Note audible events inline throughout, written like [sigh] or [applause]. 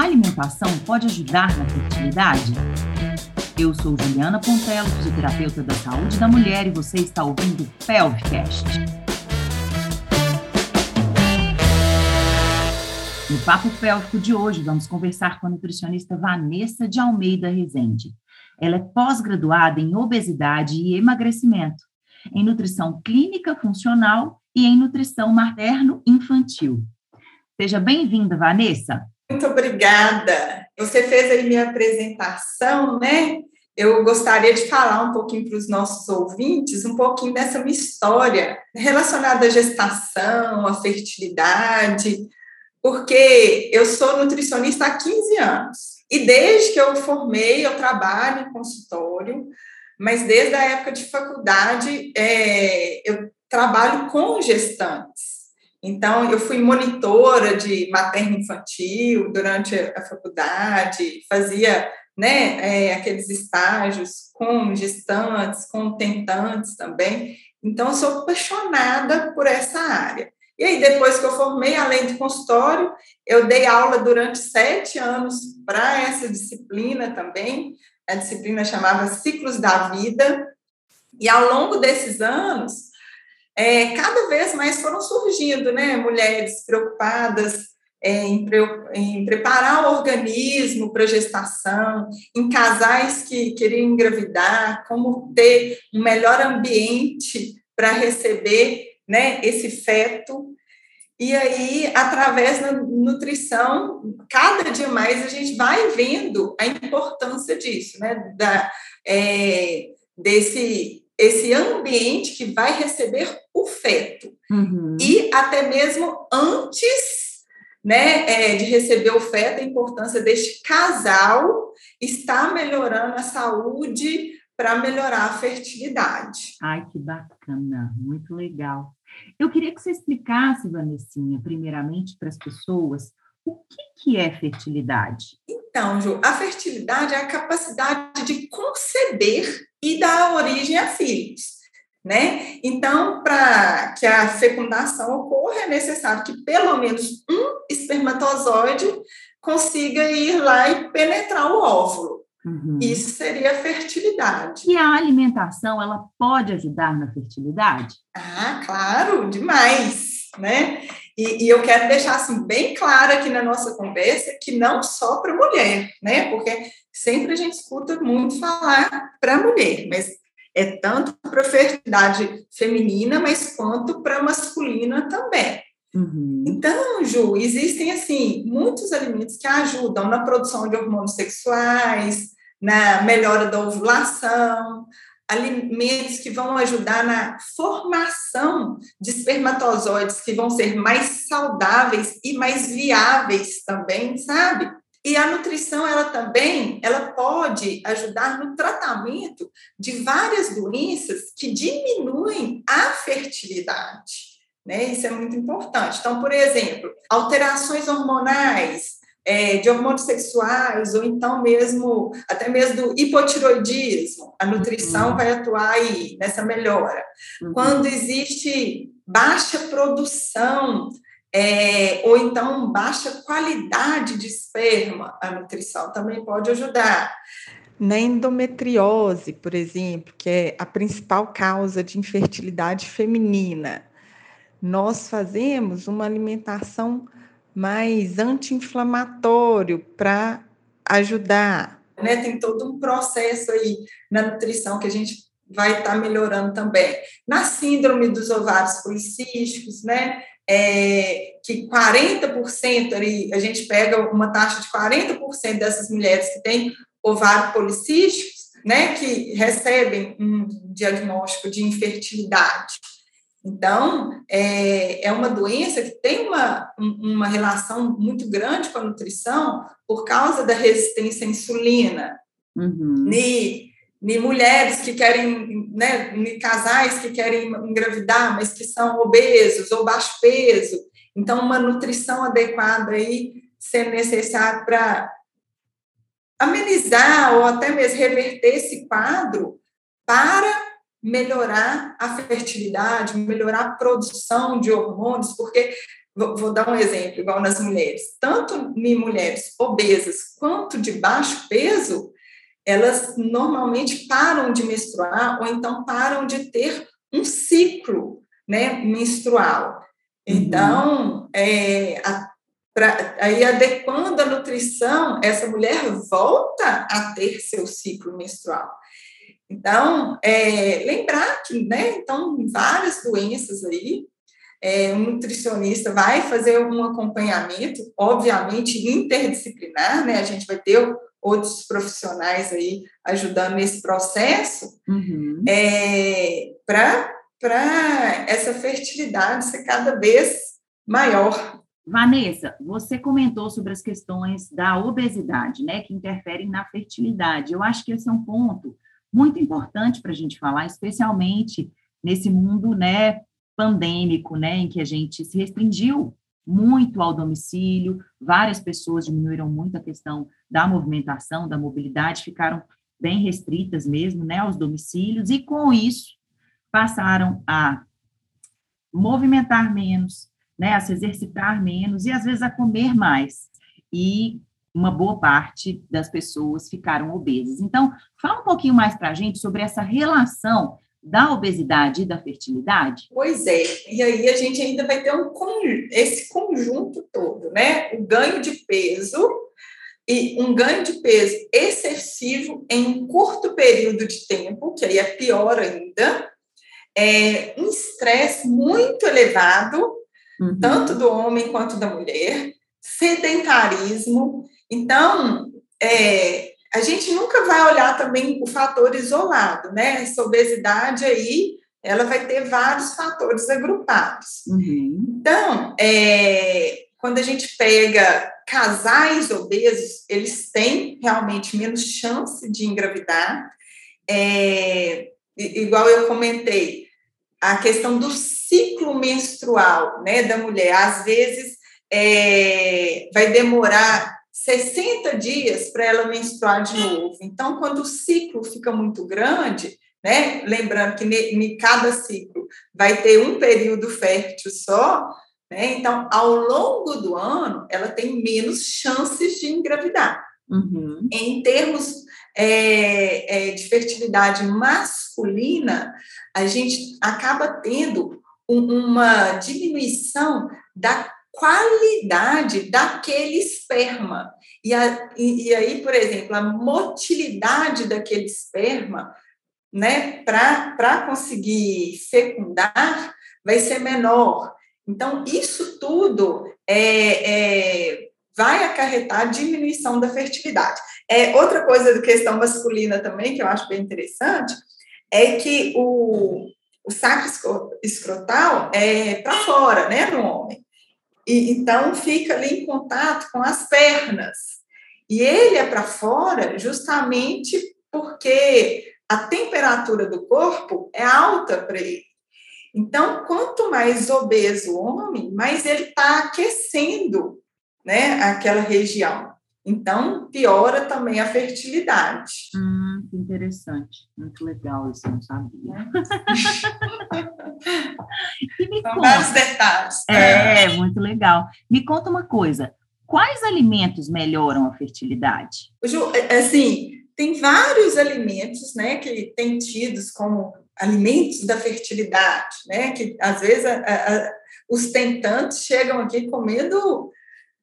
Alimentação pode ajudar na fertilidade? Eu sou Juliana Pontelo, fisioterapeuta da saúde da mulher, e você está ouvindo o Pelvicast. No Papo Pélvico de hoje, vamos conversar com a nutricionista Vanessa de Almeida Rezende. Ela é pós-graduada em obesidade e emagrecimento, em nutrição clínica funcional e em nutrição materno-infantil. Seja bem-vinda, Vanessa. Muito obrigada. Você fez aí minha apresentação, né? Eu gostaria de falar um pouquinho para os nossos ouvintes, um pouquinho dessa minha história relacionada à gestação, à fertilidade, porque eu sou nutricionista há 15 anos. E desde que eu formei, eu trabalho em consultório, mas desde a época de faculdade, é, eu trabalho com gestantes. Então, eu fui monitora de materno-infantil durante a faculdade, fazia né, é, aqueles estágios com gestantes, com tentantes também. Então, eu sou apaixonada por essa área. E aí, depois que eu formei, além do consultório, eu dei aula durante sete anos para essa disciplina também. A disciplina chamava Ciclos da Vida. E ao longo desses anos, é, cada vez mais foram surgindo, né, mulheres preocupadas é, em, em, preparar o organismo para gestação, em casais que queriam engravidar, como ter um melhor ambiente para receber né, esse feto. E aí, através da nutrição, cada dia mais a gente vai vendo a importância disso, né, da, é, desse esse ambiente que vai receber o feto. Uhum. E até mesmo antes né, é, de receber o feto, a importância deste casal estar melhorando a saúde para melhorar a fertilidade. Ai, que bacana, muito legal. Eu queria que você explicasse, Vanessinha, primeiramente para as pessoas, o que, que é fertilidade? Então, Ju, a fertilidade é a capacidade de conceber e dar origem a filhos. Né? Então, para que a fecundação ocorra, é necessário que pelo menos um espermatozoide consiga ir lá e penetrar o óvulo. Uhum. Isso seria fertilidade. E a alimentação, ela pode ajudar na fertilidade? Ah, claro, demais, né? E, e, eu quero deixar assim bem claro aqui na nossa conversa que não só para mulher, né? Porque sempre a gente escuta muito falar para mulher, mas é tanto para a fertilidade feminina, mas quanto para a masculina também. Uhum. Então, Ju, existem assim muitos alimentos que ajudam na produção de hormônios sexuais, na melhora da ovulação, alimentos que vão ajudar na formação de espermatozoides que vão ser mais saudáveis e mais viáveis também, sabe? E a nutrição, ela também, ela pode ajudar no tratamento de várias doenças que diminuem a fertilidade, né? Isso é muito importante. Então, por exemplo, alterações hormonais, é, de hormônios sexuais, ou então mesmo, até mesmo do hipotiroidismo, a nutrição uhum. vai atuar aí nessa melhora. Uhum. Quando existe baixa produção, é, ou então baixa qualidade de esperma, a nutrição também pode ajudar. Na endometriose, por exemplo, que é a principal causa de infertilidade feminina, nós fazemos uma alimentação mais anti-inflamatório para ajudar. Né, tem todo um processo aí na nutrição que a gente vai estar tá melhorando também. Na síndrome dos ovários policísticos, né, é, que 40% ali, a gente pega uma taxa de 40% dessas mulheres que têm ovário policísticos, né, que recebem um diagnóstico de infertilidade. Então, é, é uma doença que tem uma, uma relação muito grande com a nutrição por causa da resistência à insulina. Uhum. E, e mulheres que querem, né, casais que querem engravidar, mas que são obesos ou baixo peso. Então, uma nutrição adequada aí sendo necessária para amenizar ou até mesmo reverter esse quadro para melhorar a fertilidade, melhorar a produção de hormônios, porque vou, dar um exemplo, igual nas mulheres, tanto em mulheres obesas quanto de baixo peso, elas normalmente param de menstruar ou então param de ter um ciclo né, menstrual. Uhum. Então, é, a, pra, aí adequando a nutrição, essa mulher volta a ter seu ciclo menstrual. Então, é, lembrar que, né, então, várias doenças aí, é, um nutricionista vai fazer um acompanhamento, obviamente interdisciplinar, né? A gente vai ter outros profissionais aí ajudando nesse processo, uhum. é, para essa fertilidade ser cada vez maior. Vanessa, você comentou sobre as questões da obesidade, né, que interferem na fertilidade. Eu acho que esse é um ponto muito importante para a gente falar, especialmente nesse mundo, né, pandêmico, né, em que a gente se restringiu muito ao domicílio, várias pessoas diminuíram muito a questão da movimentação, da mobilidade, ficaram bem restritas mesmo, né, aos domicílios, e com isso passaram a movimentar menos, né, a se exercitar menos e às vezes a comer mais. E uma boa parte das pessoas ficaram obesas. Então, fala um pouquinho mais para a gente sobre essa relação da obesidade e da fertilidade? Pois é, e aí a gente ainda vai ter um, esse conjunto todo, né? O ganho de peso e um ganho de peso excessivo em um curto período de tempo, que aí é pior ainda, é um estresse muito elevado, uhum. tanto do homem quanto da mulher, sedentarismo. Então, é, a gente nunca vai olhar também o fator isolado, né? Essa obesidade aí, ela vai ter vários fatores agrupados. Uhum. Então, é, quando a gente pega casais obesos, eles têm realmente menos chance de engravidar. É, igual eu comentei, a questão do ciclo menstrual, né, da mulher, às vezes é, vai demorar 60 dias para ela menstruar de novo. Então, quando o ciclo fica muito grande, né? Lembrando que em cada ciclo vai ter um período fértil só, né? Então, ao longo do ano, ela tem menos chances de engravidar. Uhum. Em termos é, é, de fertilidade masculina, a gente acaba tendo uma diminuição da qualidade daquele esperma. E, a, e, e aí, por exemplo, a motilidade daquele esperma, né, para conseguir fecundar, vai ser menor. Então, isso tudo é, é, vai acarretar diminuição da fertilidade. É, outra coisa da questão masculina também, que eu acho bem interessante, é que o, o saco escrotal é para fora, né, no homem. E, então, fica ali em contato com as pernas. E ele é para fora justamente porque a temperatura do corpo é alta para ele. Então, quanto mais obeso o homem, mais ele está aquecendo né, aquela região. Então, piora também a fertilidade. Hum, interessante. Muito legal isso, não sabia. [laughs] São conta, vários detalhes. É, muito legal. Me conta uma coisa. Quais alimentos melhoram a fertilidade? Ju, é, é assim, tem vários alimentos, né, que têm tidos como alimentos da fertilidade, né, que às vezes a, a, os tentantes chegam aqui comendo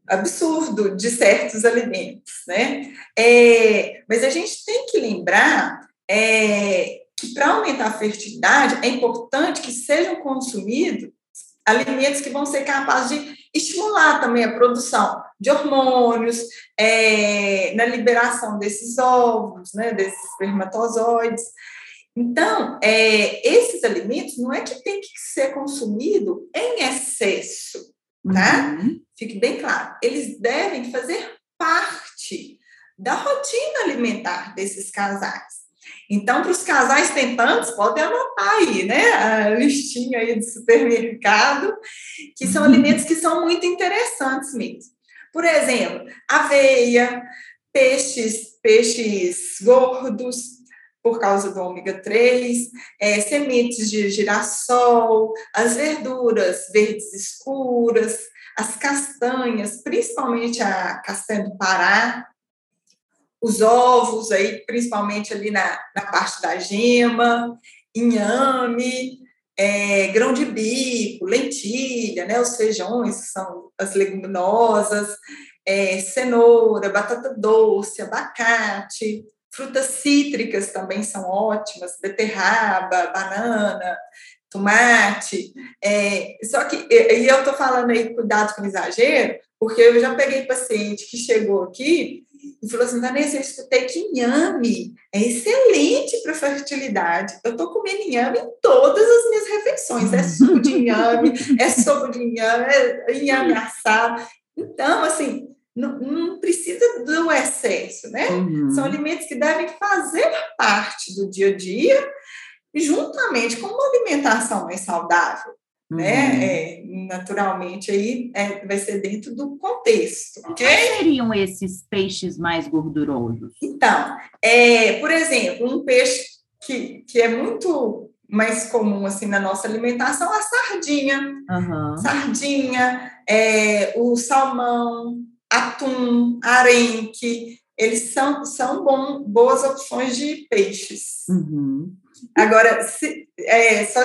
absurdo de certos alimentos, né? É, mas a gente tem que lembrar é, que para aumentar a fertilidade é importante que sejam consumidos alimentos que vão ser capazes de estimular também a produção de hormônios, é, na liberação desses óvulos, né, desses espermatozoides. Então, é, esses alimentos não é que tem que ser consumido em excesso, tá? Uhum. Fique bem claro. Eles devem fazer parte da rotina alimentar desses casais. Então, para os casais tentantes, podem anotar aí, né? A listinha aí do supermercado, que são uhum. alimentos que são muito interessantes mesmo. Por exemplo, aveia, peixes, peixes gordos, por causa do ômega 3, é, sementes de girassol, as verduras verdes escuras, as castanhas, principalmente a castanha do Pará, os ovos aí, principalmente ali na, na parte da gema, inhame, é, grão de bico, lentilha, né, os feijões, que são as leguminosas, é, cenoura, batata doce, abacate, frutas cítricas também são ótimas, beterraba, banana, tomate. É, só que, e eu estou falando aí cuidado com exagero, porque eu já peguei paciente que chegou aqui e falou assim, Vanessa, eu escutei que inhame é excelente para fertilidade. Eu estou comendo inhame em todas as minhas refeições. É suco de inhame, é sopa de inhame, é inhame assado. Então, assim, não, não precisa do excesso, né? Uhum. São alimentos que devem fazer parte do dia a dia, juntamente com uma alimentação mais saudável? Uhum. né? É, naturalmente aí é, vai ser dentro do contexto. Okay? Quais seriam esses peixes mais gordurosos? Então, é, por exemplo, um peixe que, que é muito mais comum assim na nossa alimentação a sardinha, uhum. sardinha, é, o salmão, atum, arenque, eles são, são bom, boas opções de peixes. Uhum. Agora, se, é, só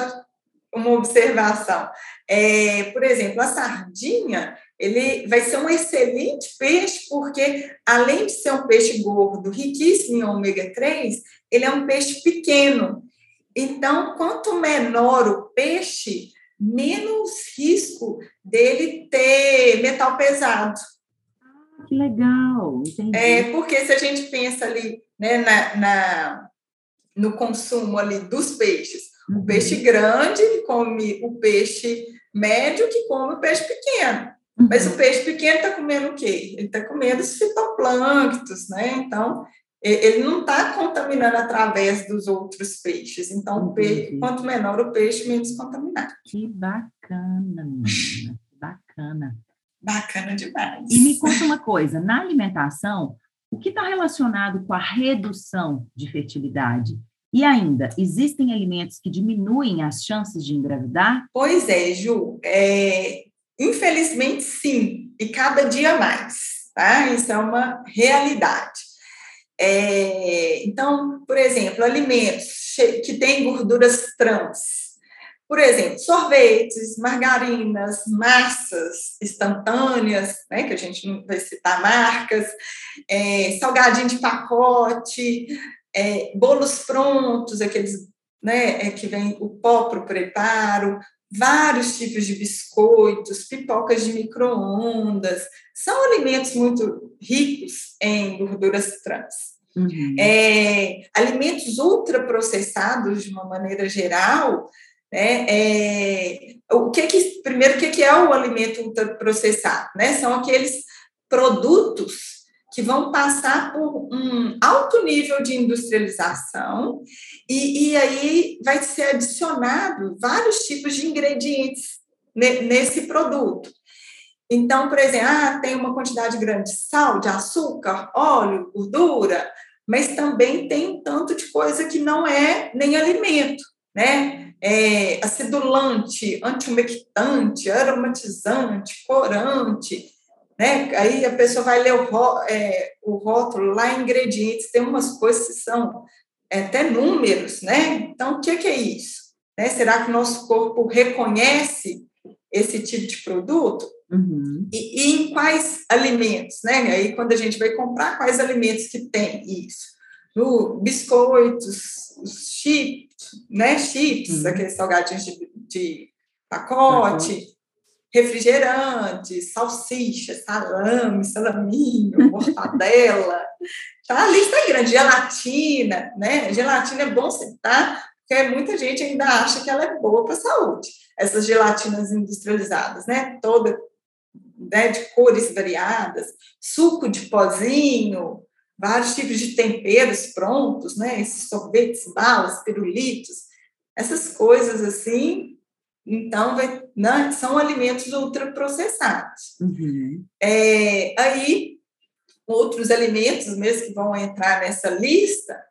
uma observação. É, por exemplo, a sardinha, ele vai ser um excelente peixe, porque além de ser um peixe gordo, riquíssimo em ômega 3, ele é um peixe pequeno. Então, quanto menor o peixe, menos risco dele ter metal pesado. Ah, que legal! Entendi. É, porque se a gente pensa ali né, na, na no consumo ali dos peixes, o uhum. peixe grande come o peixe médio que come o peixe pequeno. Mas o uhum. peixe pequeno está comendo o quê? Ele está comendo os fitoplânctos, né? Então, ele não está contaminando através dos outros peixes. Então, peixe, quanto menor o peixe, menos contaminado. Que bacana, menina. Bacana. Bacana demais. E me conta uma coisa: na alimentação, o que está relacionado com a redução de fertilidade? E ainda, existem alimentos que diminuem as chances de engravidar? Pois é, Ju. É, infelizmente, sim. E cada dia mais. Tá? Isso é uma realidade. É, então, por exemplo, alimentos que têm gorduras trans. Por exemplo, sorvetes, margarinas, massas instantâneas, né, que a gente não vai citar marcas, é, salgadinho de pacote, é, bolos prontos, aqueles né, é, que vem o pó para o preparo, vários tipos de biscoitos, pipocas de micro-ondas, são alimentos muito ricos em gorduras trans. Uhum. É, alimentos ultraprocessados, de uma maneira geral, né, é, o que que, primeiro, o que, que é o alimento ultraprocessado? Né? São aqueles produtos que vão passar por um alto nível de industrialização e, e aí vai ser adicionado vários tipos de ingredientes nesse produto. Então, por exemplo, ah, tem uma quantidade grande de sal, de açúcar, óleo, gordura, mas também tem um tanto de coisa que não é nem alimento, né? É acidulante, antiumectante, aromatizante, corante, né? Aí a pessoa vai ler o, ró, é, o rótulo lá, ingredientes, tem umas coisas que são é, até números, né? Então, o que, que é isso? Né? Será que o nosso corpo reconhece esse tipo de produto? Uhum. E, e, em quais alimentos, né? Aí, quando a gente vai comprar, quais alimentos que tem isso? No biscoitos, os chips, né? Chips, uhum. aqueles salgadinhos de, de pacote, uhum refrigerante, salsicha, salame, salaminho, [laughs] mortadela. Tá, a lista é grande, gelatina, né? Gelatina é bom citar, porque muita gente ainda acha que ela é boa para a saúde. Essas gelatinas industrializadas, né? Toda né, de cores variadas, suco de pozinho, vários tipos de temperos prontos, né? Esses sorvetes, balas, pirulitos, essas coisas assim então, vai, né, são alimentos ultraprocessados. Uhum. É, aí, outros alimentos mesmo que vão entrar nessa lista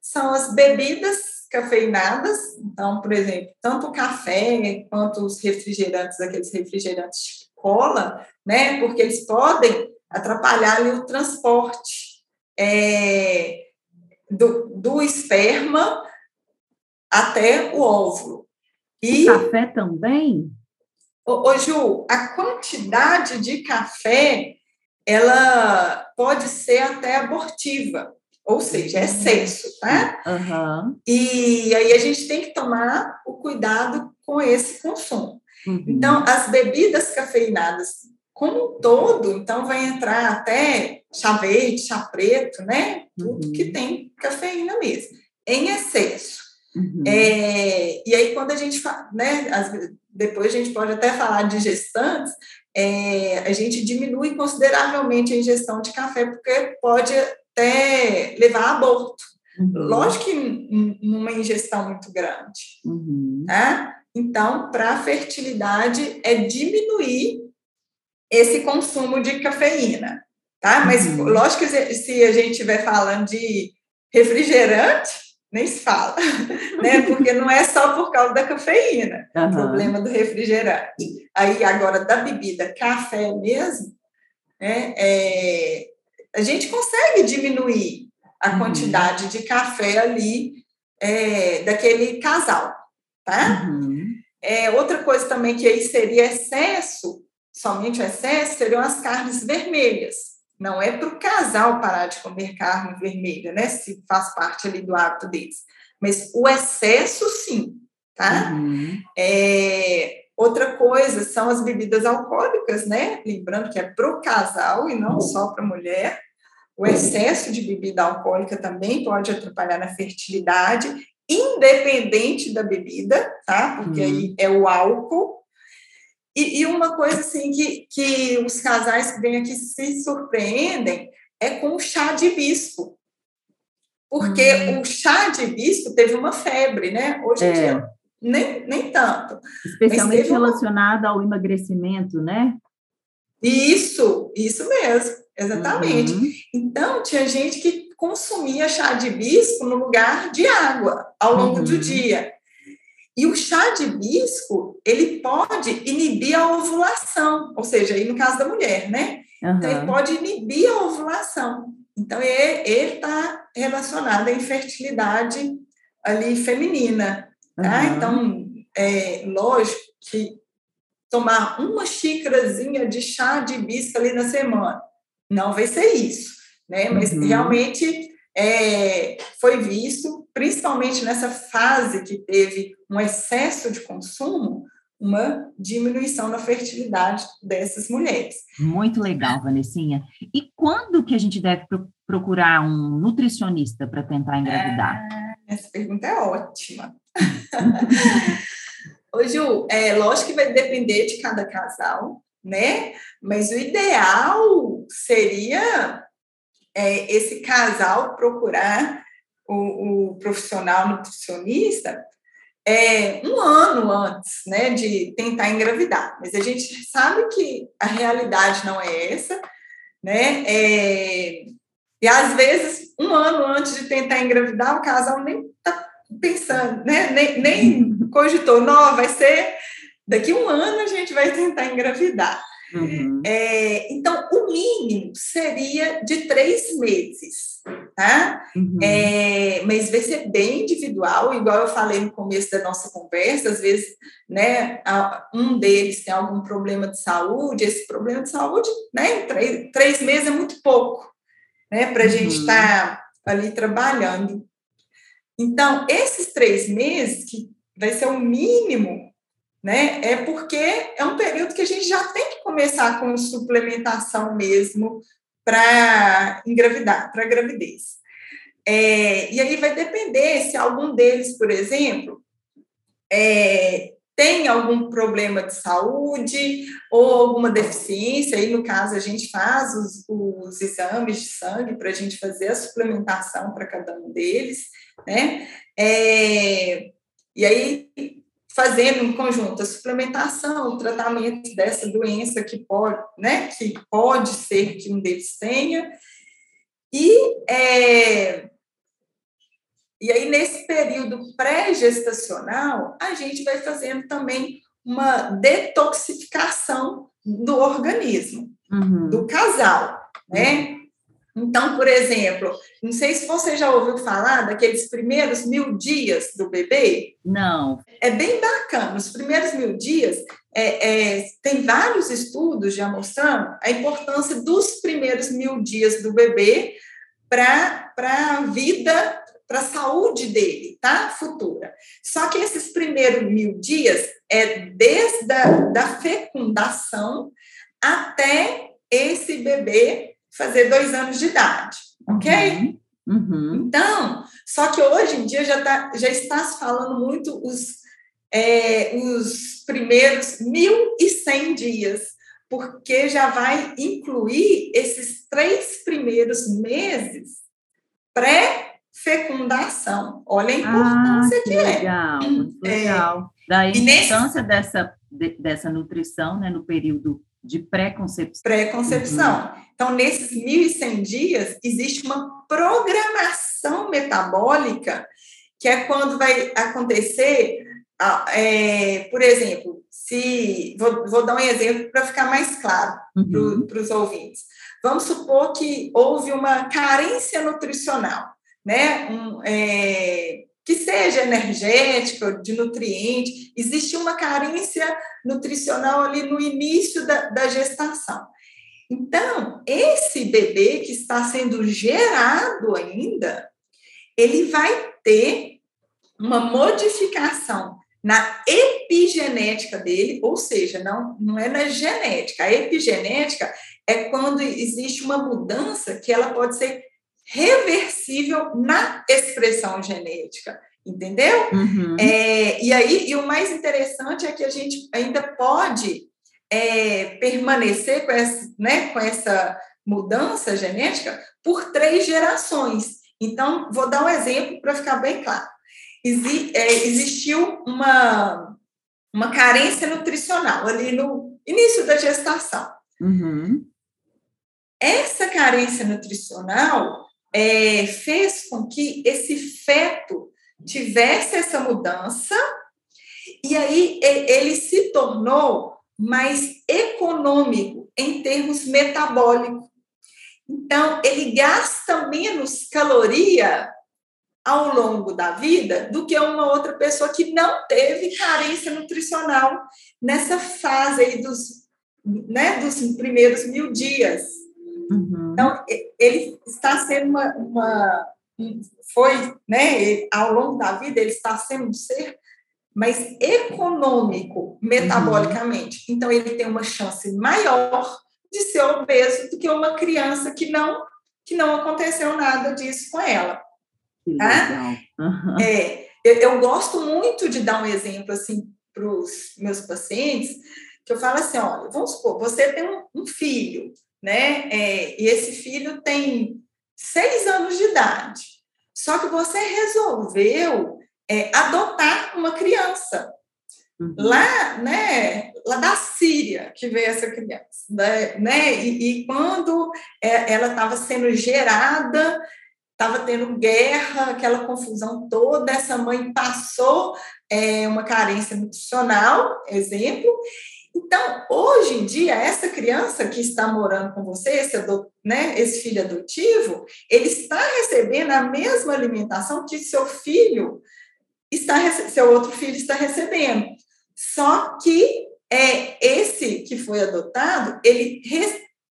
são as bebidas cafeinadas, então, por exemplo, tanto o café quanto os refrigerantes, aqueles refrigerantes de cola, né, porque eles podem atrapalhar ali, o transporte é, do, do esperma até o óvulo. E o café também? Ô, ô, Ju, a quantidade de café ela pode ser até abortiva, ou seja, é excesso, tá? Uhum. E aí a gente tem que tomar o cuidado com esse consumo. Uhum. Então, as bebidas cafeinadas como um todo, então vai entrar até chá verde, chá preto, né? Tudo uhum. que tem cafeína mesmo, em excesso. Uhum. É, e aí, quando a gente fala, né, as, depois a gente pode até falar de gestantes, é, a gente diminui consideravelmente a ingestão de café, porque pode até levar a aborto. Uhum. Lógico que numa ingestão muito grande. Uhum. Tá? Então, para a fertilidade, é diminuir esse consumo de cafeína. Tá? Mas, uhum. lógico que se a gente estiver falando de refrigerante, nem se fala, [laughs] né? Porque não é só por causa da cafeína, uhum. o problema do refrigerante. Aí, agora, da bebida, café mesmo, né? É, a gente consegue diminuir a uhum. quantidade de café ali é, daquele casal, tá? Uhum. É, outra coisa também que aí seria excesso, somente excesso, seriam as carnes vermelhas não é para o casal parar de comer carne vermelha, né? Se faz parte ali do hábito deles. Mas o excesso, sim, tá? Uhum. É, outra coisa são as bebidas alcoólicas, né? Lembrando que é para o casal e não só para a mulher. O excesso de bebida alcoólica também pode atrapalhar na fertilidade, independente da bebida, tá? Porque uhum. aí é o álcool e, e, uma coisa assim que, que os casais que vêm aqui se surpreendem é com o chá de bispo. Porque hum. o chá de bispo teve uma febre, né? Hoje em é. dia, nem, nem tanto. Especialmente relacionada uma... ao emagrecimento, né? Isso, isso mesmo, exatamente. Uhum. Então, tinha gente que consumia chá de bispo no lugar de água ao longo uhum. do dia. E o chá de hibisco, ele pode inibir a ovulação, ou seja, aí no caso da mulher, né? Uhum. Então, ele pode inibir a ovulação. Então, ele está relacionado à infertilidade ali feminina, tá? Uhum. Então, é lógico que tomar uma xícarazinha de chá de hibisco ali na semana não vai ser isso, né? Mas uhum. realmente é, foi visto, principalmente nessa fase que teve um excesso de consumo, uma diminuição na fertilidade dessas mulheres. Muito legal, Vanessinha. E quando que a gente deve procurar um nutricionista para tentar engravidar? Ah, essa pergunta é ótima. [laughs] Ô, Ju, é, lógico que vai depender de cada casal, né? Mas o ideal seria é, esse casal procurar o, o profissional nutricionista é, um ano antes né, de tentar engravidar. Mas a gente sabe que a realidade não é essa, né? É, e às vezes, um ano antes de tentar engravidar, o casal nem está pensando, né? nem, nem [laughs] cogitou, não, vai ser daqui um ano a gente vai tentar engravidar. Uhum. É, então, o mínimo seria de três meses, tá? Uhum. É, mas vai ser bem individual, igual eu falei no começo da nossa conversa, às vezes, né, um deles tem algum problema de saúde, esse problema de saúde, né, três, três meses é muito pouco, né, para a uhum. gente estar tá ali trabalhando. Então, esses três meses, que vai ser o mínimo né? É porque é um período que a gente já tem que começar com suplementação mesmo para engravidar, para gravidez. É, e aí vai depender se algum deles, por exemplo, é, tem algum problema de saúde ou alguma deficiência, aí no caso a gente faz os, os exames de sangue para a gente fazer a suplementação para cada um deles, né? É, e aí fazendo em conjunto a suplementação, o tratamento dessa doença que pode, né, que pode ser que um deles tenha, e, é, E aí, nesse período pré-gestacional, a gente vai fazendo também uma detoxificação do organismo, uhum. do casal, né? Então, por exemplo, não sei se você já ouviu falar daqueles primeiros mil dias do bebê. Não. É bem bacana. Os primeiros mil dias, é, é, tem vários estudos já mostrando a importância dos primeiros mil dias do bebê para a vida, para a saúde dele, tá? Futura. Só que esses primeiros mil dias é desde a da fecundação até esse bebê fazer dois anos de idade, ok? Uhum. Uhum. Então, só que hoje em dia já, tá, já está se falando muito os, é, os primeiros 1.100 dias, porque já vai incluir esses três primeiros meses pré-fecundação. Olha a importância ah, que, que é. Legal, muito é. legal. Da importância nesse... dessa, de, dessa nutrição né, no período de pré-concepção. Pré-concepção. Uhum. Então, nesses 1.100 dias, existe uma programação metabólica, que é quando vai acontecer, é, por exemplo, se. Vou, vou dar um exemplo para ficar mais claro uhum. para os ouvintes. Vamos supor que houve uma carência nutricional, né? Um, é, que seja energética, de nutriente, existe uma carência nutricional ali no início da, da gestação. Então, esse bebê que está sendo gerado ainda, ele vai ter uma modificação na epigenética dele, ou seja, não, não é na genética. A epigenética é quando existe uma mudança que ela pode ser reversível na expressão genética, entendeu? Uhum. É, e aí, e o mais interessante é que a gente ainda pode é, permanecer com essa, né, com essa mudança genética por três gerações. Então, vou dar um exemplo para ficar bem claro. Exi, é, existiu uma, uma carência nutricional ali no início da gestação. Uhum. Essa carência nutricional é, fez com que esse feto tivesse essa mudança e aí ele se tornou mais econômico em termos metabólicos. Então, ele gasta menos caloria ao longo da vida do que uma outra pessoa que não teve carência nutricional nessa fase aí dos, né, dos primeiros mil dias. Uhum. Então, ele está sendo uma, uma foi, né, ao longo da vida, ele está sendo um ser mais econômico metabolicamente. Uhum. Então, ele tem uma chance maior de ser obeso do que uma criança que não que não aconteceu nada disso com ela. Tá? Uhum. É, eu, eu, gosto muito de dar um exemplo assim para os meus pacientes, que eu falo assim, olha, vamos supor, você tem um, um filho, né? É, e esse filho tem seis anos de idade. Só que você resolveu é, adotar uma criança. Uhum. Lá, né, lá da Síria que veio essa criança, né? né e, e quando é, ela estava sendo gerada, estava tendo guerra, aquela confusão toda, essa mãe passou é, uma carência nutricional, exemplo, então, hoje em dia, essa criança que está morando com você, esse, né, esse filho adotivo, ele está recebendo a mesma alimentação que seu filho está seu outro filho está recebendo. Só que é esse que foi adotado, ele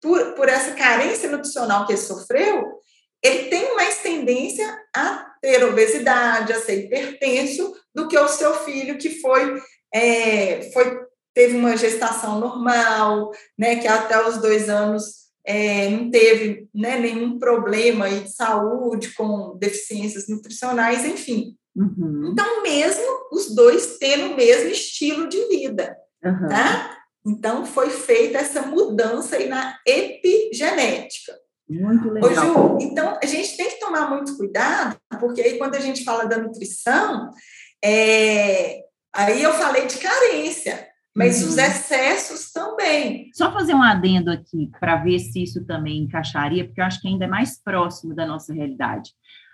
por, por essa carência nutricional que ele sofreu, ele tem mais tendência a ter obesidade, a ser hipertenso, do que o seu filho que foi, é, foi teve uma gestação normal, né, que até os dois anos é, não teve né, nenhum problema de saúde com deficiências nutricionais, enfim. Uhum. Então, mesmo os dois tendo o mesmo estilo de vida, uhum. tá? Então, foi feita essa mudança aí na epigenética. Muito legal. Ô, Ju, então, a gente tem que tomar muito cuidado, porque aí quando a gente fala da nutrição, é, aí eu falei de carência, mas uhum. os excessos também. Só fazer um adendo aqui para ver se isso também encaixaria, porque eu acho que ainda é mais próximo da nossa realidade.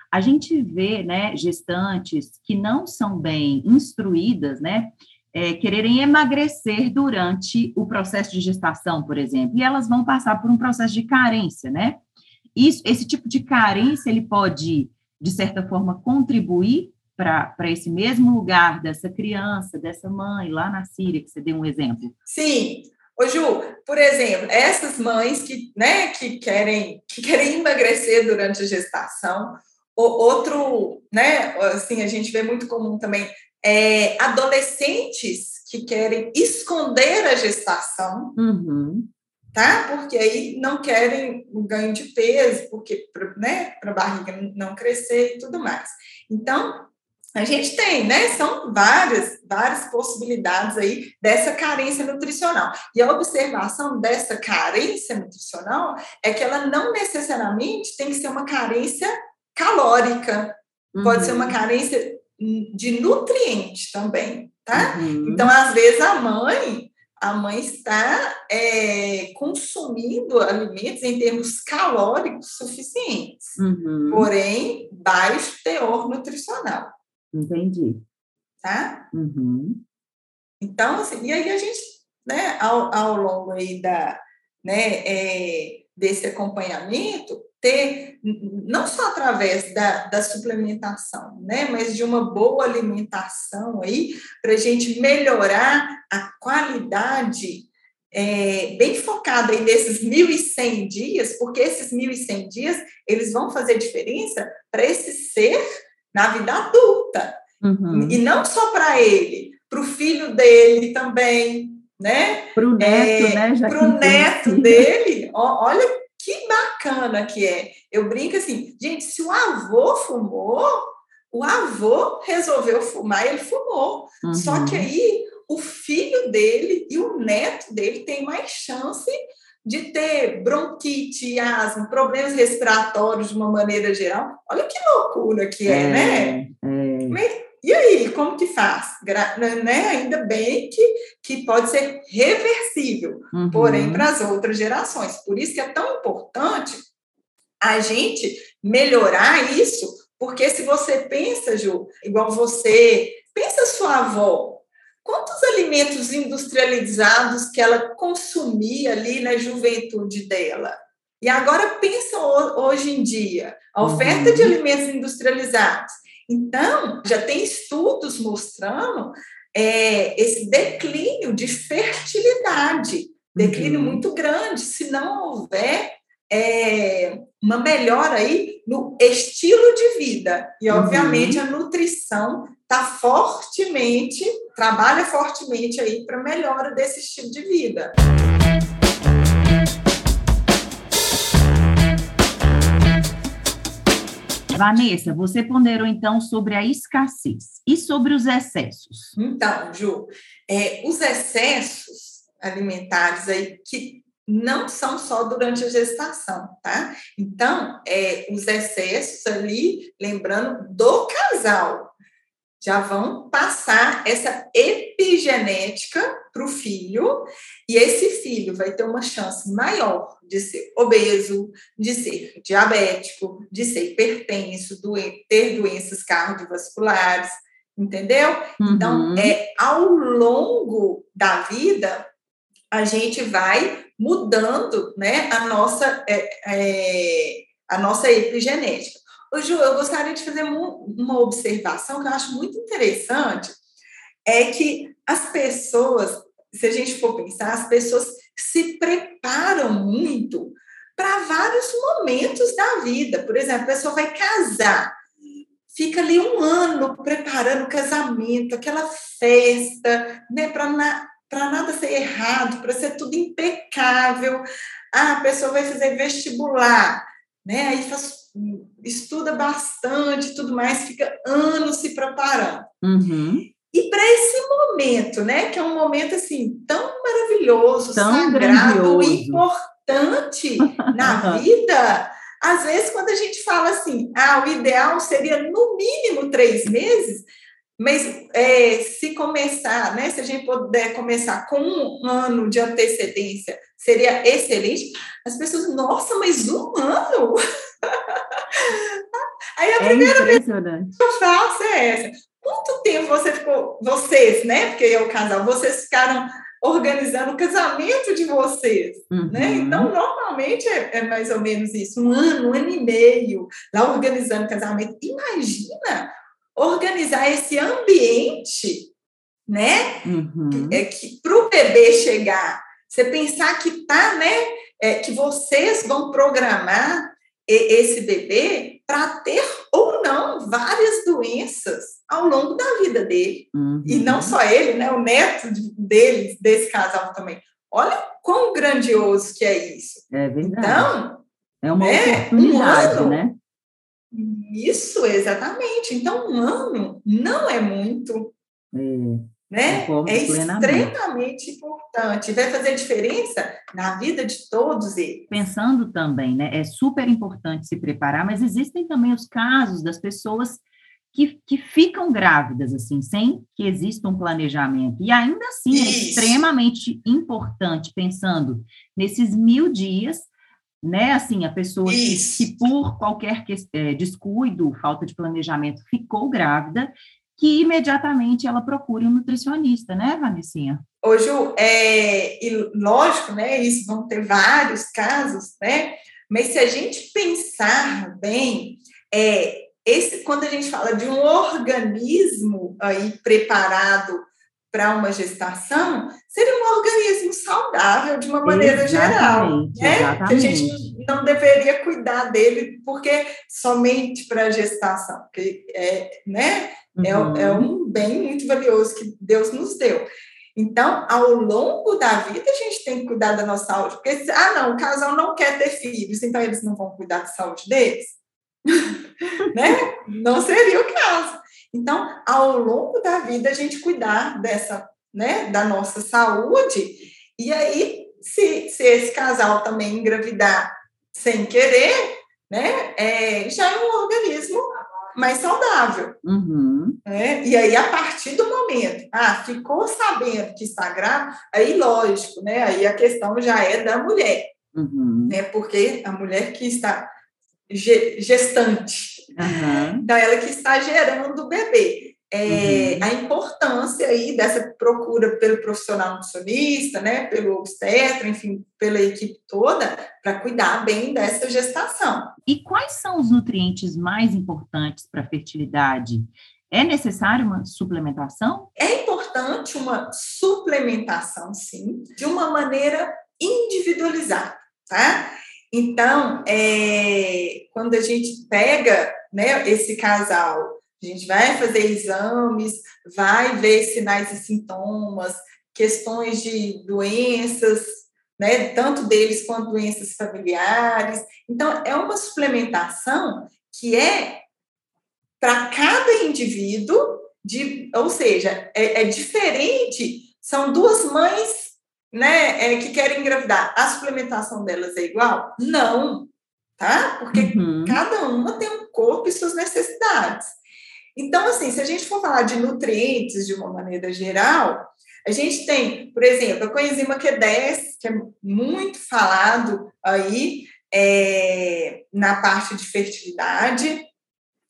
a gente vê, né, gestantes que não são bem instruídas, né, é, quererem emagrecer durante o processo de gestação, por exemplo, e elas vão passar por um processo de carência, né? Isso, esse tipo de carência, ele pode, de certa forma, contribuir para esse mesmo lugar dessa criança, dessa mãe lá na Síria, que você deu um exemplo? Sim. Ô, Ju, por exemplo, essas mães que, né, que, querem, que querem emagrecer durante a gestação, outro, né, assim, a gente vê muito comum também, é, adolescentes que querem esconder a gestação, uhum. tá? Porque aí não querem o ganho de peso, porque, né, para a barriga não crescer e tudo mais. Então, a gente tem, né? São várias, várias possibilidades aí dessa carência nutricional. E a observação dessa carência nutricional é que ela não necessariamente tem que ser uma carência calórica, uhum. pode ser uma uhum. carência de nutriente também, tá? Uhum. Então, às vezes, a mãe, a mãe está é, consumindo alimentos em termos calóricos suficientes, uhum. porém, baixo teor nutricional. Entendi. Tá? Uhum. Então, assim, e aí a gente, né, ao, ao longo aí da, né, é, desse acompanhamento, ter, não só através da, da suplementação, né, mas de uma boa alimentação aí, para a gente melhorar a qualidade é, bem focada aí nesses 1.100 dias, porque esses 1.100 dias, eles vão fazer diferença para esse ser na vida adulta. Uhum. E não só para ele, para o filho dele também, né? Para o neto, é, né? Para o neto dele, ó, olha que bacana que é. Eu brinco assim, gente, se o avô fumou, o avô resolveu fumar, ele fumou. Uhum. Só que aí o filho dele e o neto dele têm mais chance de ter bronquite, asma, problemas respiratórios de uma maneira geral. Olha que loucura que é, é né? É. E aí, como que faz? Né? Ainda bem que, que pode ser reversível, uhum. porém, para as outras gerações. Por isso que é tão importante a gente melhorar isso, porque se você pensa, Ju, igual você, pensa sua avó, quantos alimentos industrializados que ela consumia ali na juventude dela. E agora pensa hoje em dia, a oferta uhum. de alimentos industrializados. Então, já tem estudos mostrando é, esse declínio de fertilidade, declínio uhum. muito grande, se não houver é, uma melhora aí no estilo de vida. E, obviamente, uhum. a nutrição está fortemente, trabalha fortemente aí para melhora desse estilo de vida. Vanessa, você ponderou então sobre a escassez e sobre os excessos. Então, Ju, é, os excessos alimentares aí que não são só durante a gestação, tá? Então, é, os excessos ali, lembrando do casal, já vão passar essa epigenética para o filho, e esse filho vai ter uma chance maior de ser obeso, de ser diabético, de ser hipertenso, ter doenças cardiovasculares, entendeu? Então, uhum. Então, é, ao longo da vida, a gente vai mudando né, a, nossa, é, é, a nossa epigenética. Ô, Ju, eu gostaria de fazer uma observação que eu acho muito interessante, é que as pessoas, se a gente for pensar, as pessoas se preparam muito para vários momentos da vida. Por exemplo, a pessoa vai casar, fica ali um ano preparando o casamento, aquela festa, né, para na, nada ser errado, para ser tudo impecável. Ah, a pessoa vai fazer vestibular, né? Aí faz estuda bastante tudo mais, fica anos se preparando. Uhum. E para esse momento, né, que é um momento assim tão maravilhoso, tão sagrado, grandioso. importante na [laughs] vida, às vezes quando a gente fala assim, ah, o ideal seria no mínimo três meses, mas é, se começar, né, se a gente puder começar com um ano de antecedência, seria excelente. As pessoas, nossa, mas um ano? [laughs] [laughs] Aí a é primeira impressionante. que eu faço é essa. Quanto tempo você ficou, vocês, né? Porque é o casal, vocês ficaram organizando o casamento de vocês, Uhum. né? Então, normalmente é, é mais ou menos isso, um ano, um ano e meio, lá organizando o casamento. Imagina organizar esse ambiente, né? Uhum. É que para o bebê chegar, você pensar que tá, né? É, que vocês vão programar esse bebê para ter ou não várias doenças ao longo da vida dele. Uhum. E não só ele, né? O neto de- dele, desse casal também. Olha quão grandioso que é isso. É verdade. Então, é uma né, um oportunidade, ano. né? isso exatamente. Então, um ano não é muito, É. né? Concordo É plenamente. extremamente importante. Vai fazer diferença na vida de todos eles. pensando também, né? É super importante se preparar, mas existem também os casos das pessoas que, que ficam grávidas, assim, sem que exista um planejamento. E ainda assim, é Isso. extremamente importante, pensando nesses mil dias, né? Assim, a pessoa que, que por qualquer que- eh, descuido, falta de planejamento, ficou grávida, que imediatamente ela procure um nutricionista, né, Vanessinha? Hoje, é, e lógico, né? Isso vão ter vários casos, né? Mas se a gente pensar bem, é, esse, quando a gente fala de um organismo aí preparado para uma gestação, seria um organismo saudável de uma maneira geral, Exatamente, né? Que a exatamente. gente não deveria cuidar dele porque somente para a gestação, porque é, né? É, Uhum. é um bem muito valioso que Deus nos deu. Então, ao longo da vida, a gente tem que cuidar da nossa saúde. Porque, se- ah, não, o casal não quer ter filhos, então eles não vão cuidar da saúde deles? [laughs] né? Não seria o caso. Então, ao longo da vida, a gente cuidar dessa, né, da nossa saúde. E aí, se, se esse casal também engravidar sem querer, né, é, já é um organismo mais saudável. Uhum. né? E aí, a partir do momento, ah, ficou sabendo que está grávida, aí lógico, né? Aí a questão já é da mulher, Uhum. né? Porque a mulher que está ge- gestante, Aham. então ela que está gerando o bebê. É, Uhum. A importância aí dessa procura pelo profissional nutricionista, né, pelo obstetra, enfim, pela equipe toda, para cuidar bem dessa gestação. E quais são os nutrientes mais importantes para a fertilidade? É necessário uma suplementação? É importante uma suplementação, sim, de uma maneira individualizada, tá? Então, é, quando a gente pega né, esse casal, a gente vai fazer exames, vai ver sinais e sintomas, questões de doenças, né, tanto deles quanto doenças familiares. Então, é uma suplementação que é para cada indivíduo, de, ou seja, é, é diferente, são duas mães né, é, que querem engravidar. A suplementação delas é igual? Não, tá? Porque Uhum. cada uma tem um corpo e suas necessidades. Então, assim, se a gente for falar de nutrientes de uma maneira geral, a gente tem, por exemplo, a coenzima Q10, que é muito falado aí é, na parte de fertilidade.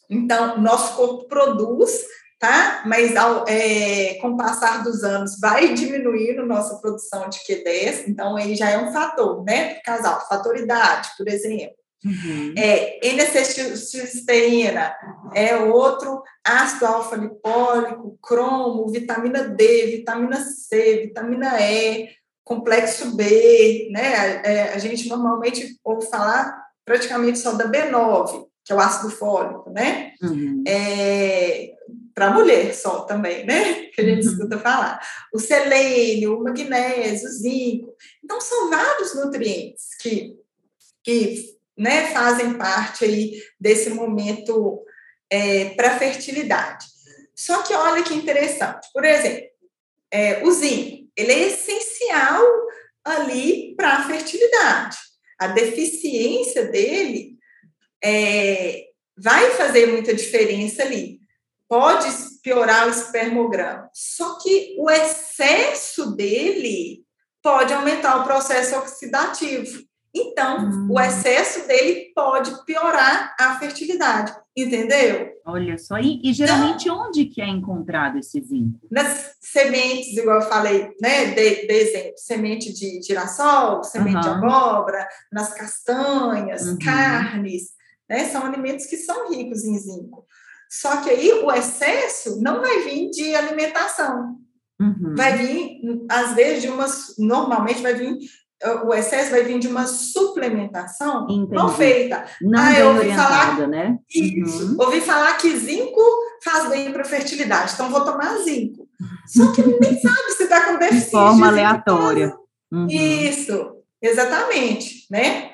Então, nosso corpo produz, tá? Mas ao, é, com o passar dos anos vai diminuindo nossa produção de Q10, então aí já é um fator, né? Casal, fator idade, por exemplo. Uhum. É, N-acetilcisteína é outro ácido alfa-lipólico, cromo, vitamina D, vitamina C, vitamina E, complexo B, né? É, a gente normalmente ouve falar praticamente só da B9, que é o ácido fólico, né? Uhum. É, para mulher só também, né? Que a gente Uhum. escuta falar. O selênio, o magnésio, o zinco. Então, são vários nutrientes que, que né, fazem parte aí desse momento é, para fertilidade. Só que olha que interessante. Por exemplo, é, o zinco, ele é essencial ali para a fertilidade. A deficiência dele é, vai fazer muita diferença ali. Pode piorar o espermograma. Só que o excesso dele pode aumentar o processo oxidativo. Então, hum. o excesso dele pode piorar a fertilidade, entendeu? Olha só, e, e geralmente então, onde que é encontrado esse zinco? Nas sementes, igual eu falei, né, de, de exemplo, semente de girassol, semente uhum. de abóbora, nas castanhas, uhum. carnes, né, são alimentos que são ricos em zinco. Só que aí o excesso não vai vir de alimentação, Uhum. Vai vir, às vezes, de umas. Normalmente vai vir. O excesso vai vir de uma suplementação Entendi. não feita. Não ah, eu ouvi falar, né? Isso. Uhum. Ouvi falar que zinco faz bem para a fertilidade, então vou tomar zinco. Só que [laughs] nem sabe se está com déficit. De forma aleatória. Uhum. Isso, exatamente, né?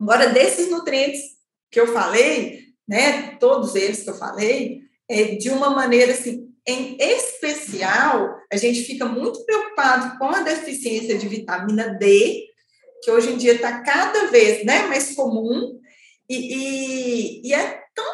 Agora, desses nutrientes que eu falei, né, todos eles que eu falei, é de uma maneira assim em especial, a gente fica muito preocupado com a deficiência de vitamina D, que hoje em dia está cada vez né, mais comum, e, e, e, é tão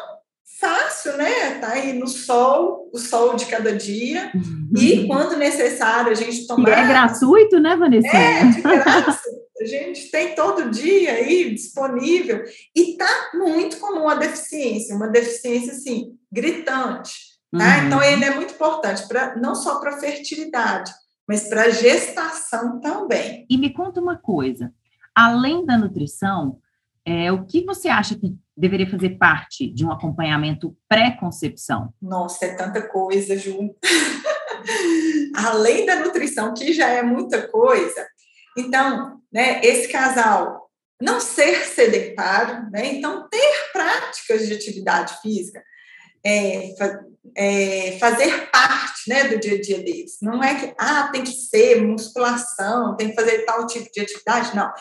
fácil, né? Tá aí no sol, o sol de cada dia, uhum. e quando necessário a gente tomar. E é gratuito, né, Vanessa? É, de graça. A gente tem todo dia aí disponível, e tá muito comum a deficiência, uma deficiência assim, gritante. Tá? Uhum. Então, ele é muito importante, pra, não só para fertilidade, mas para gestação também. E me conta uma coisa: além da nutrição, é, o que você acha que deveria fazer parte de um acompanhamento pré-concepção? Nossa, é tanta coisa, Ju. [laughs] além da nutrição, que já é muita coisa. Então, né, esse casal não ser sedentário, né? Então, ter práticas de atividade física é, é, fazer parte né, do dia a dia deles. Não é que ah, tem que ser musculação, tem que fazer tal tipo de atividade, não.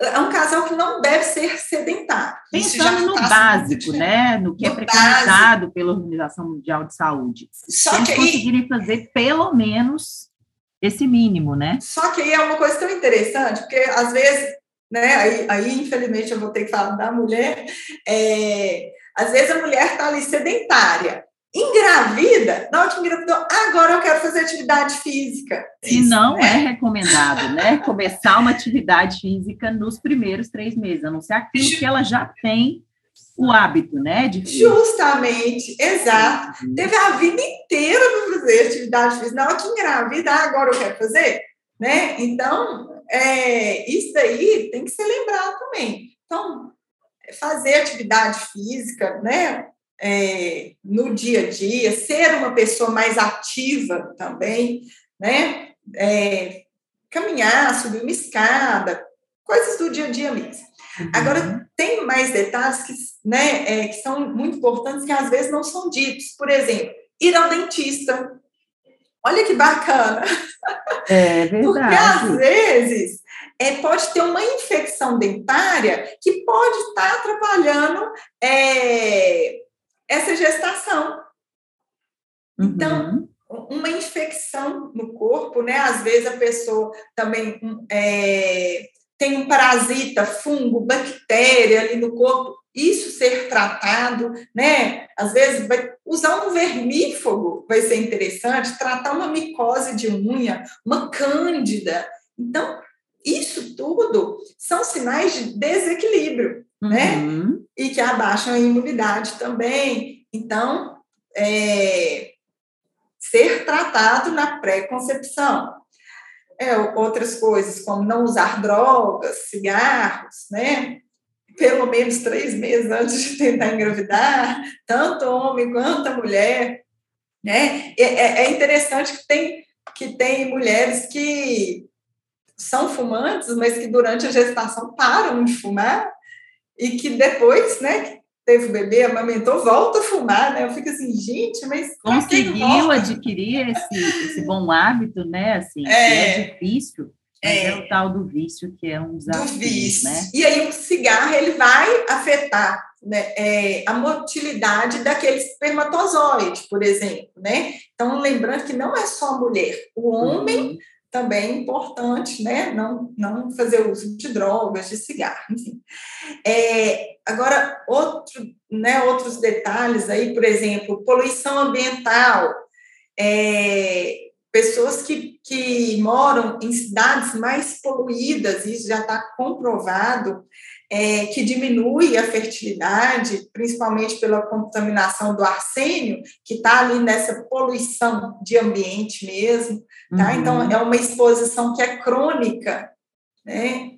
É um casal que não deve ser sedentário. Pensando no tá básico, né? No que é no é preconizado básico. pela Organização Mundial de Saúde. Só que aí, conseguirem fazer pelo menos esse mínimo, né? Só que aí é uma coisa tão interessante, porque às vezes, né? Aí, aí infelizmente eu vou ter que falar da mulher. É, às vezes a mulher está ali sedentária, engravida, na que engravidou, agora eu quero fazer atividade física. E não né? é recomendado, né? Começar uma atividade física nos primeiros três meses, a não ser aquilo que ela já tem o hábito, né? De Justamente, exato. Uhum. Teve a vida inteira para fazer atividade física. Na hora que engravida, ah, agora eu quero fazer, né? Então, é, isso aí tem que ser lembrado também. Então, fazer atividade física, né? É, no dia a dia, ser uma pessoa mais ativa também, né? É, caminhar, subir uma escada, coisas do dia a dia mesmo. Uhum. Agora, tem mais detalhes que, né, é, que são muito importantes que às vezes não são ditos. Por exemplo, ir ao dentista. Olha que bacana. É verdade. [laughs] Porque às vezes é, pode ter uma infecção dentária que pode estar atrapalhando é, essa gestação. Então, uhum. uma infecção no corpo, né? Às vezes a pessoa também é, tem um parasita, fungo, bactéria ali no corpo, isso ser tratado, né? Às vezes vai usar um vermífugo vai ser interessante, tratar uma micose de unha, uma cândida. Então, isso tudo são sinais de desequilíbrio, né? uhum. né? E que abaixam a imunidade também. Então, é, ser tratado na pré-concepção. É, outras coisas, como não usar drogas, cigarros, né? Pelo menos três meses antes de tentar engravidar, tanto homem quanto a mulher. Né? É, é, é interessante que tem, que tem mulheres que são fumantes, mas que durante a gestação param de fumar e que depois, né, teve o bebê, amamentou, volta a fumar, né? Eu fico assim, gente, mas conseguiu adquirir esse, esse bom hábito, né? Assim, é, é difícil. É, é, o tal do vício que é um desafio, do vício. né? E aí o cigarro ele vai afetar né, é, a motilidade daquele espermatozoide, por exemplo, né? Então lembrando que não é só a mulher, o homem uhum também importante, né? Não, não fazer uso de drogas, de cigarro, enfim. É, agora, outro, né, outros detalhes aí, por exemplo, poluição ambiental, é, pessoas que, que moram em cidades mais poluídas, isso já está comprovado, é, que diminui a fertilidade, principalmente pela contaminação do arsênio, que está ali nessa poluição de ambiente mesmo, tá? Uhum. Então, é uma exposição que é crônica, né?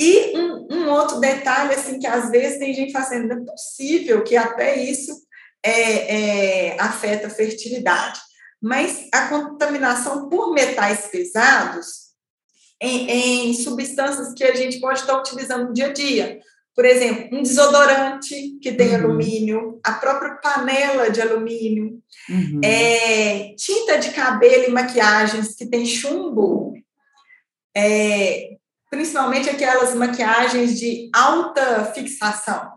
E um, um, outro detalhe, assim, que às vezes tem gente fazendo, não é possível que até isso é, é, afeta a fertilidade. Mas a contaminação por metais pesados em, em, substâncias que a gente pode estar utilizando no dia a dia. Por exemplo, um desodorante que tem uhum. alumínio, a própria panela de alumínio, uhum. é, tinta de cabelo e maquiagens que tem chumbo, é, principalmente aquelas maquiagens de alta fixação,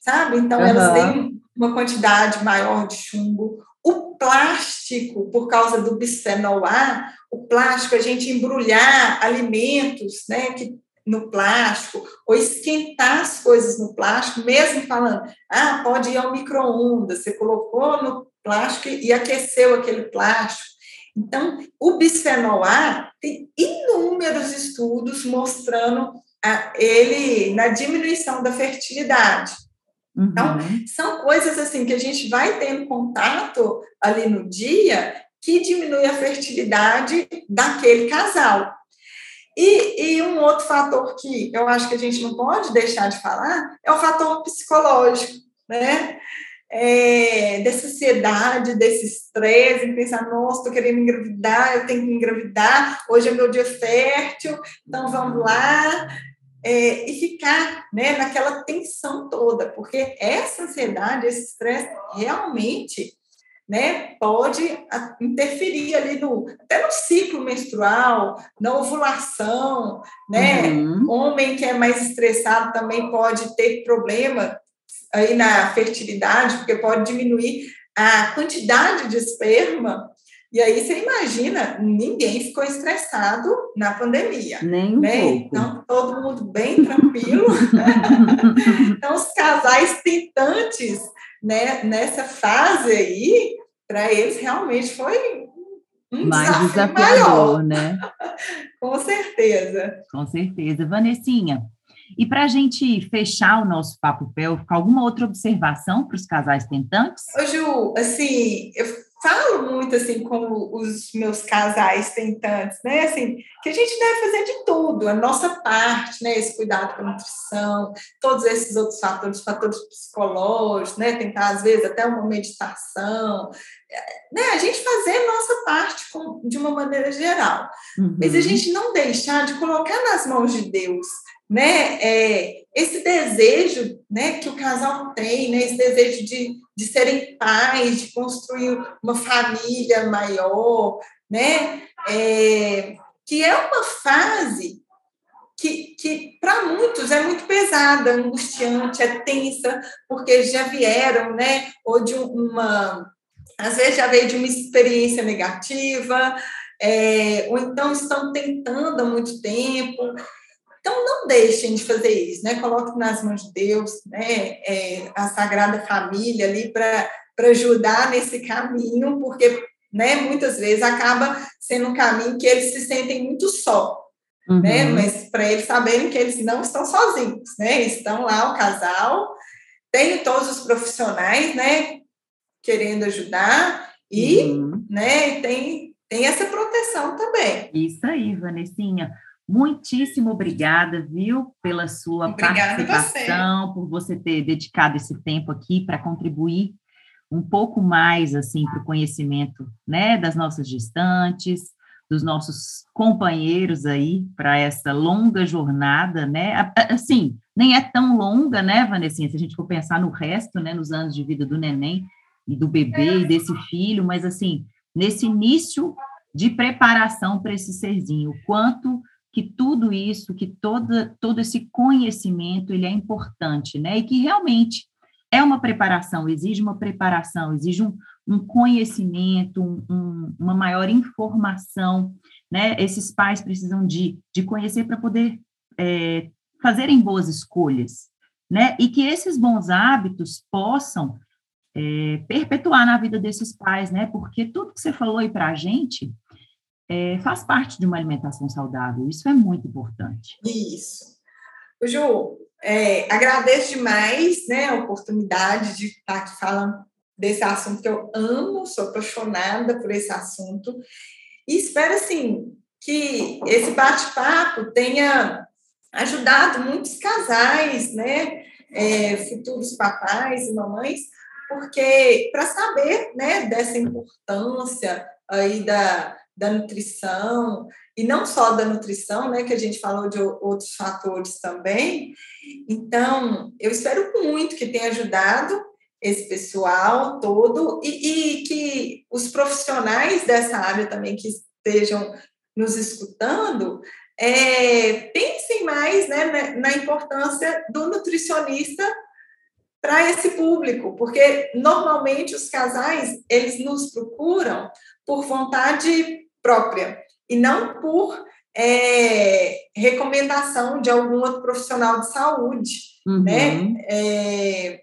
sabe? Então, uhum. elas têm uma quantidade maior de chumbo. O plástico, por causa do bisfenol A, o plástico, a gente embrulhar alimentos né, que, no plástico, ou esquentar as coisas no plástico, mesmo falando, ah, pode ir ao micro-ondas, você colocou no plástico e aqueceu aquele plástico. Então, o bisfenol A tem inúmeros estudos mostrando a, ele na diminuição da fertilidade. Então, uhum. são coisas assim que a gente vai tendo contato ali no dia que diminui a fertilidade daquele casal. E, e, um outro fator que eu acho que a gente não pode deixar de falar é o fator psicológico, né? É, dessa ansiedade, desse estresse, pensar, nossa, estou querendo engravidar, eu tenho que engravidar, hoje é meu dia fértil, então vamos lá, é, e ficar né, naquela tensão toda, porque essa ansiedade, esse estresse realmente né, pode interferir ali no até no ciclo menstrual, na ovulação, né? Uhum. Homem que é mais estressado também pode ter problema aí na fertilidade, porque pode diminuir a quantidade de esperma e aí você imagina, ninguém ficou estressado na pandemia. Nem um né? pouco. Então, todo mundo bem tranquilo. [laughs] então, os casais tentantes né, nessa fase aí, para eles realmente foi um mais desafiador, maior. né? [laughs] Com certeza. Com certeza. Vanessinha, e para a gente fechar o nosso papo pélvico, alguma outra observação para os casais tentantes? Ô, Ju, assim, eu falo muito assim com os meus casais tentantes, né? Assim, que a gente deve fazer de tudo, a nossa parte, né? Esse cuidado com a nutrição, todos esses outros fatores, fatores psicológicos, né? Tentar, às vezes, até uma meditação, né? A gente fazer a nossa parte com, de uma maneira geral. Uhum. Mas a gente não deixar de colocar nas mãos de Deus né, é, esse desejo né, que o casal tem, né, esse desejo de, de serem pais, de construir uma família maior, né, é, que é uma fase que, que para muitos é muito pesada, angustiante, é tensa, porque já vieram, né, ou de uma, às vezes já veio de uma experiência negativa, é, ou então estão tentando há muito tempo, então, não deixem de fazer isso, né? Coloque nas mãos de Deus, né? É, a Sagrada Família ali para ajudar nesse caminho, porque né, muitas vezes acaba sendo um caminho que eles se sentem muito só, uhum. né? Mas para eles saberem que eles não estão sozinhos, né? Estão lá o casal, tem todos os profissionais, né? Querendo ajudar e, uhum. né? Tem tem essa proteção também. Isso aí, Vanessinha. Muitíssimo obrigada, viu, pela sua Obrigada participação, você. por você ter dedicado esse tempo aqui para contribuir um pouco mais assim para o conhecimento, né, das nossas gestantes, dos nossos companheiros aí para essa longa jornada, né? Assim, nem é tão longa, né, Vanessinha, se a gente for pensar no resto, né, nos anos de vida do neném e do bebê e desse filho, mas assim, nesse início de preparação para esse serzinho, o quanto que tudo isso, que toda, todo esse conhecimento, ele é importante, né? E que realmente é uma preparação, exige uma preparação, exige um, um conhecimento, um, uma maior informação, né? Esses pais precisam de, de conhecer para poder é, fazerem boas escolhas, né? E que esses bons hábitos possam é, perpetuar na vida desses pais, né? Porque tudo que você falou aí para a gente é, faz parte de uma alimentação saudável. Isso é muito importante. Isso. Ju, é, agradeço demais né, a oportunidade de estar aqui falando desse assunto que eu amo, sou apaixonada por esse assunto. E espero, assim, que esse bate-papo tenha ajudado muitos casais, né, é, futuros papais e mamães, porque para saber, né, dessa importância aí da, da nutrição, e não só da nutrição, né, que a gente falou de outros fatores também. Então, eu espero muito que tenha ajudado esse pessoal todo e, e que os profissionais dessa área também que estejam nos escutando é, pensem mais né, na importância do nutricionista para esse público, porque normalmente os casais eles nos procuram por vontade própria e não por é, recomendação de algum outro profissional de saúde, uhum. né? É,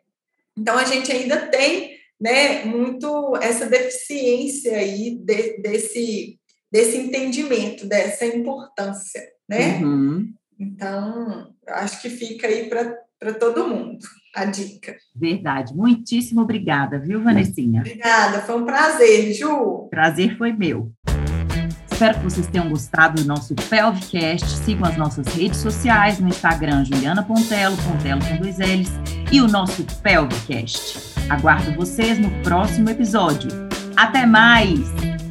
então a gente ainda tem, né, muito essa deficiência aí de, desse desse entendimento dessa importância, né? Uhum. Então acho que fica aí para todo mundo a dica. Verdade. Muitíssimo obrigada, viu, Vanessinha? Obrigada, foi um prazer, Ju. Prazer foi meu. Espero que vocês tenham gostado do nosso Pelvicast. Sigam as nossas redes sociais no Instagram, Juliana Pontelo, Pontelo com dois L's, e o nosso Pelvicast. Aguardo vocês no próximo episódio. Até mais!